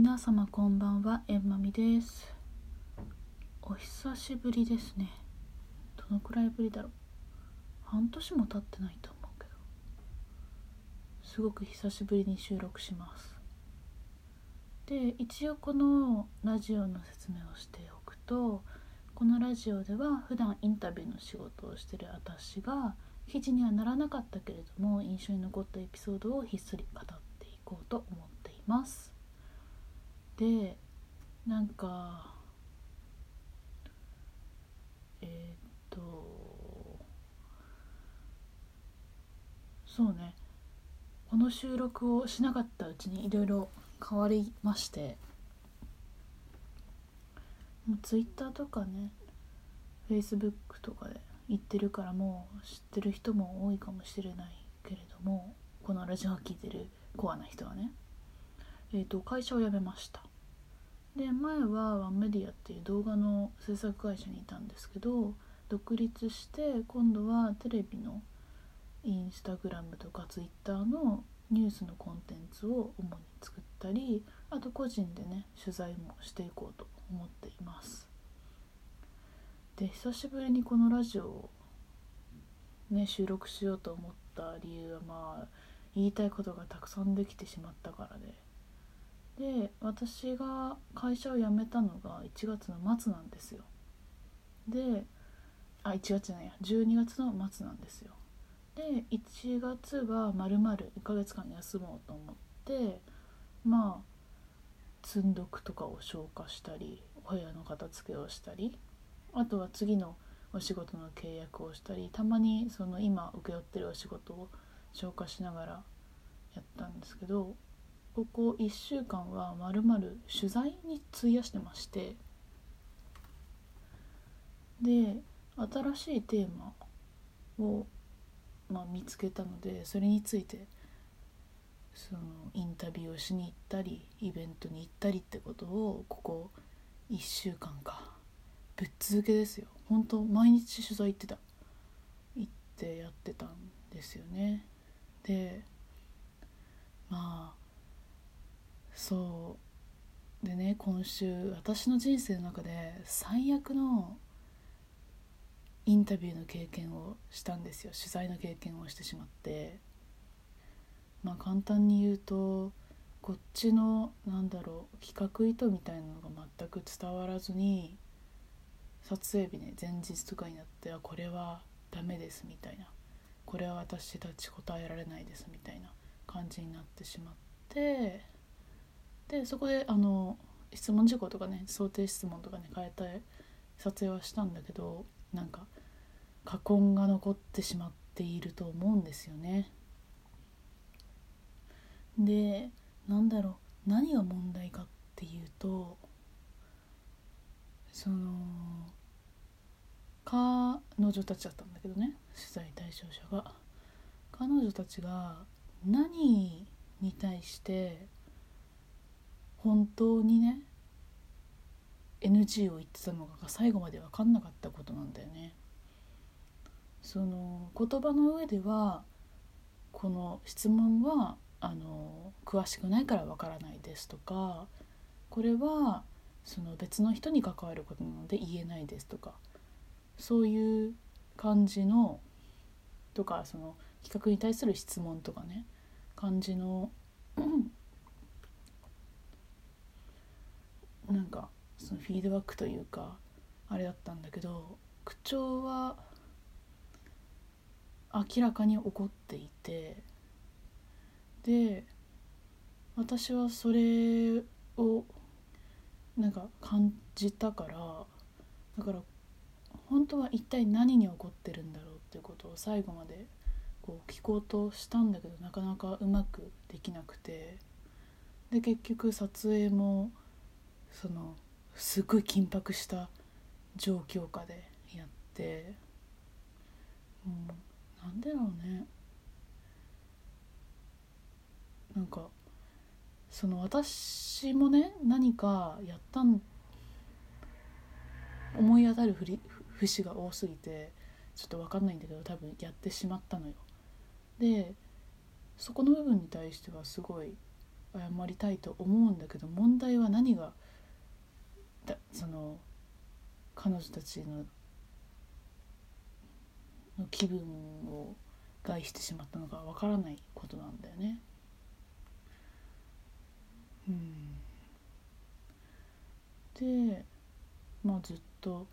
皆様こんばんはえんまみです。お久しぶりですね。どのくらいぶりだろう。半年も経ってないと思うけど。すごく久しぶりに収録します。で一応このラジオの説明をしておくとこのラジオでは普段インタビューの仕事をしてる私が記事にはならなかったけれども印象に残ったエピソードをひっそり語っていこうと思っています。でなんかえー、っとそうね。この収録をしなかったうちにいろいろ変わりまして。もうツイッターとかねフェイスブックとかで言ってるからもう知ってる人も多いかもしれないけれどもこのラジオを聴いてるコアな人はね。えーと、会社を辞めました。で前はワンメディアっていう動画の制作会社にいたんですけど独立して今度はテレビのインスタグラムとかツイッターのニュースのコンテンツを主に作ったりあと個人でね取材もしていこうと思っています。で久しぶりにこのラジオをね収録しようと思った理由はまあ言いたいことがたくさんできてしまったからで。で私が会社を辞めたのが1月の末なんですよ。であ1月じゃないや12月の末なんですよ。で1月はまるまる1ヶ月間休もうと思ってまあ積んどくとかを消化したりお部屋の片付けをしたりあとは次のお仕事の契約をしたりたまにその今請け負ってるお仕事を消化しながらやったんですけどここ1週間はまるまる取材に費やしてましてで新しいテーマを、まあ、見つけたのでそれについてそのインタビューをしに行ったりイベントに行ったりってことをここ1週間かぶっ続けですよ。本当毎日取材行ってた。行ってやってたんですよね。でまあそう。でね今週私の人生の中で最悪のインタビューの経験をしたんですよ。取材の経験をしてしまって。まあ簡単に言うとこっちのなんだろう企画意図みたいなのが全く伝わらずに撮影日ね前日とかになってあこれはダメですみたいな。これは私たち答えられないですみたいな感じになってしまって。でそこであの質問事項とかね想定質問とかね変えて撮影はしたんだけどなんか過根が残ってしまっていると思うんですよね。でなんだろう何が問題かっていうとその彼女たちだったんだけどね取材対象者が彼女たちが何に対して本当にね NG を言ってたのかが最後まで分かんなかったことなんだよね。その言葉の上ではこの質問はあの詳しくないからわからないですとかこれはその別の人に関わることなので言えないですとかそういう感じのとかその企画に対する質問とかね感じのなんかそのフィードバックというかあれだったんだけど口調は明らかに怒っていてで私はそれをなんか感じたからだから本当は一体何に怒ってるんだろうっていうことを最後までこう聞こうとしたんだけどなかなかうまくできなくてで結局撮影もそのすごい緊迫した状況下でやってもうなんでだろうねなんかその私もね何かやったん思い当たるふり節が多すぎてちょっと分かんないんだけど多分やってしまったのよ。でそこの部分に対してはすごい謝りたいと思うんだけど問題は何がだその彼女たちのの気分を害してしまったのかわからないことなんだよね。うんでまあずっと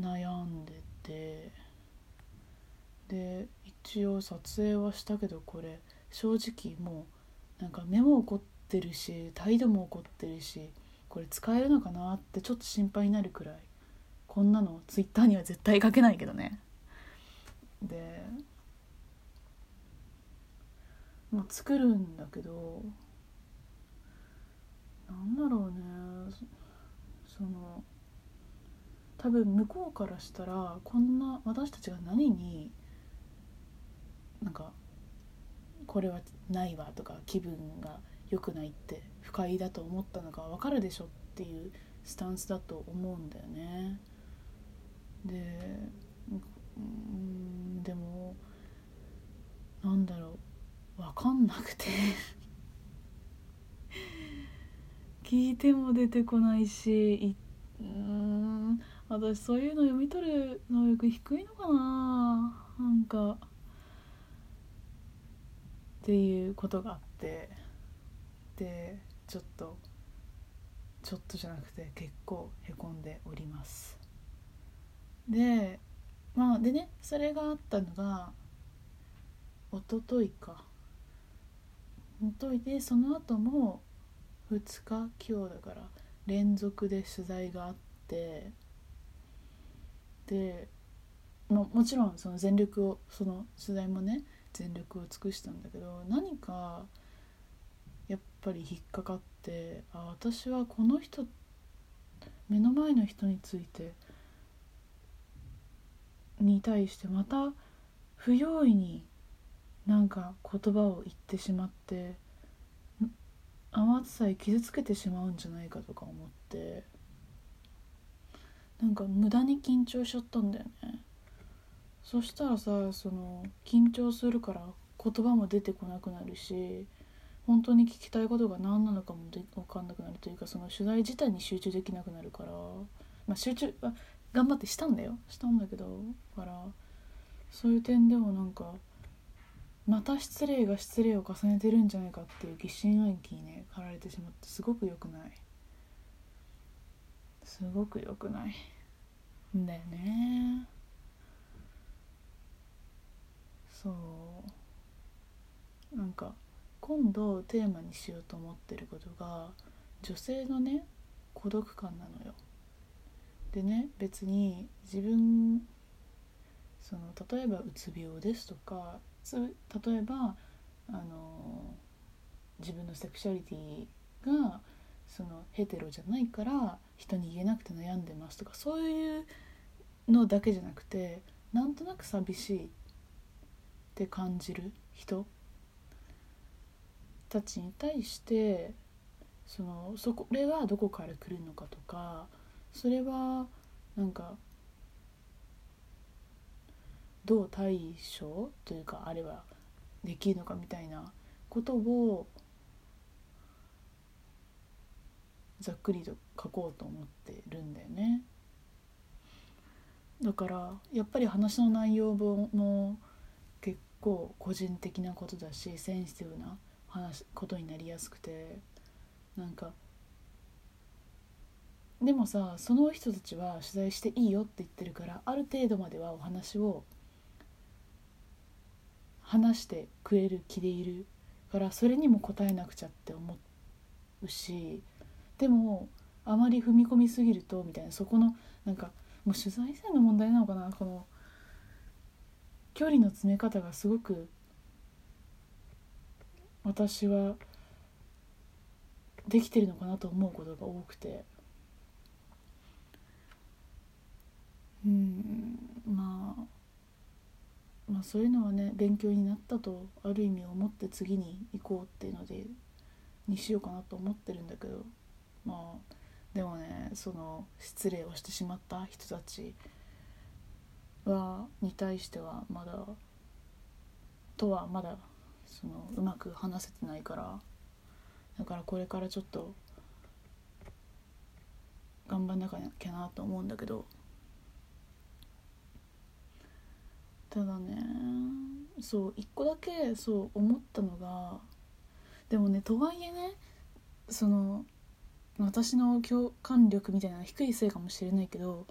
悩んでてで一応撮影はしたけどこれ正直もうなんか目も怒ってるし態度も怒ってるしこれ使えるのかなってちょっと心配になるくらいこんなのツイッターには絶対書けないけどね。でまあ作るんだけどなんだろうね。その多分向こうからしたらこんな私たちが何になんかこれはないわとか気分が良くないって不快だと思ったのか分かるでしょっていうスタンスだと思うんだよね。でうんでもなんだろう。分かんなくて。聞いても出てこないしうん私そういうの読み取る能力低いのかな。なんかっていうことがあって。でちょっとちょっとじゃなくて結構へこんでおります。でまあでねそれがあったのが一昨日か。一昨日でその後も2日今日だから連続で取材があってでももちろんその全力をその取材もね全力を尽くしたんだけど何かぱり引っかかってあ私はこの人目の前の人についてに対してまた不用意になんか言葉を言ってしまって天津さえ傷つけてしまうんじゃないかとか思ってなんか無駄に緊張しちゃったんだよね。そしたらさその緊張するから言葉も出てこなくなるし本当に聞きたいことが何なのかもで分かんなくなるというかその取材自体に集中できなくなるから、まあ、集中あ頑張ってしたんだよ。したんだけどからそういう点でもなんかまた失礼が失礼を重ねてるんじゃないかっていう疑心暗鬼にね駆られてしまってすごく良くない。すごく良くない。んだよね。そう。なんか今度テーマにしようと思ってることが女性のね孤独感なのよ。でね別に自分その例えばうつ病ですとか例えばあの自分のセクシャリティがそのヘテロじゃないから人に言えなくて悩んでますとかそういうのだけじゃなくてなんとなく寂しいって感じる人たちに対してそのそこれはどこから来るのかとかそれはなんかどう対処というかあれはできるのかみたいなことをざっくりと書こうと思ってるんだよね。だからやっぱり話の内容も結構個人的なことだしセンシティブな話ことになりやすくてなんかでもさその人たちは取材していいよって言ってるからある程度まではお話を話してくれる気でいるからそれにも答えなくちゃって思うしでもあまり踏み込みすぎるとみたいなそこのなんかもう取材線の問題なのかなこの距離の詰め方がすごく私はできてるのかなと思うことが多くて。うんまあまあ、そういうのはね勉強になったとある意味思って次に行こうっていうのでにしようかなと思ってるんだけど。まあでもねその失礼をしてしまった人たちはに対してはまだとはまだそのうまく話せてないから。だからこれからちょっと頑張んなきゃなと思うんだけど。ただねそう一個だけそう思ったのがでもねとはいえねその私の共感力みたいな低いせいかもしれないけど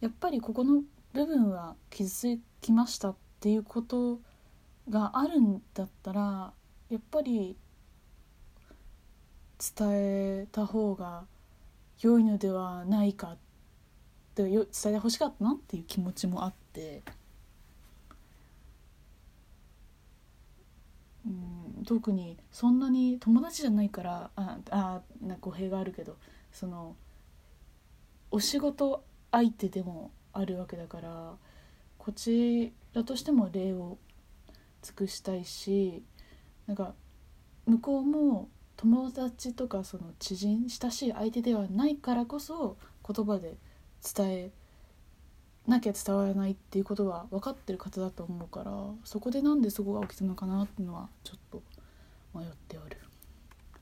やっぱりここの部分は傷つきましたっていうことがあるんだったらやっぱり伝えた方が良いのではないかって伝えてほしかったなっていう気持ちもあって。うん特にそんなに友達じゃないからああな語弊があるけどそのお仕事相手でもあるわけだからこちらとしても礼を尽くしたいしなんか向こうも友達とかその知人親しい相手ではないからこそ言葉で伝えなきゃ伝わらないっていうことは分かってる方だと思うからそこでなんでそこが起きたのかなっていうのはちょっと迷っておる。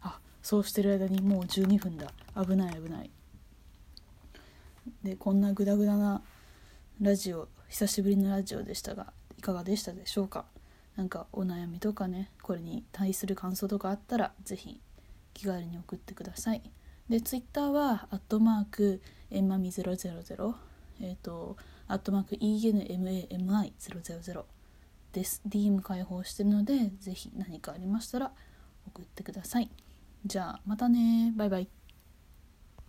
あそうしてる間にもう12分だ。危ない危ない。でこんなグダグダなラジオ久しぶりのラジオでしたがいかがでしたでしょうか？何かお悩みとかねこれに対する感想とかあったら是非気軽に送ってください。でツイッターはアットマークエマミ000えっ、ー、とアットマーク ENMAMI000 です。DM 開放してるので是非何かありましたら送ってください。じゃあまたね。バイバイ。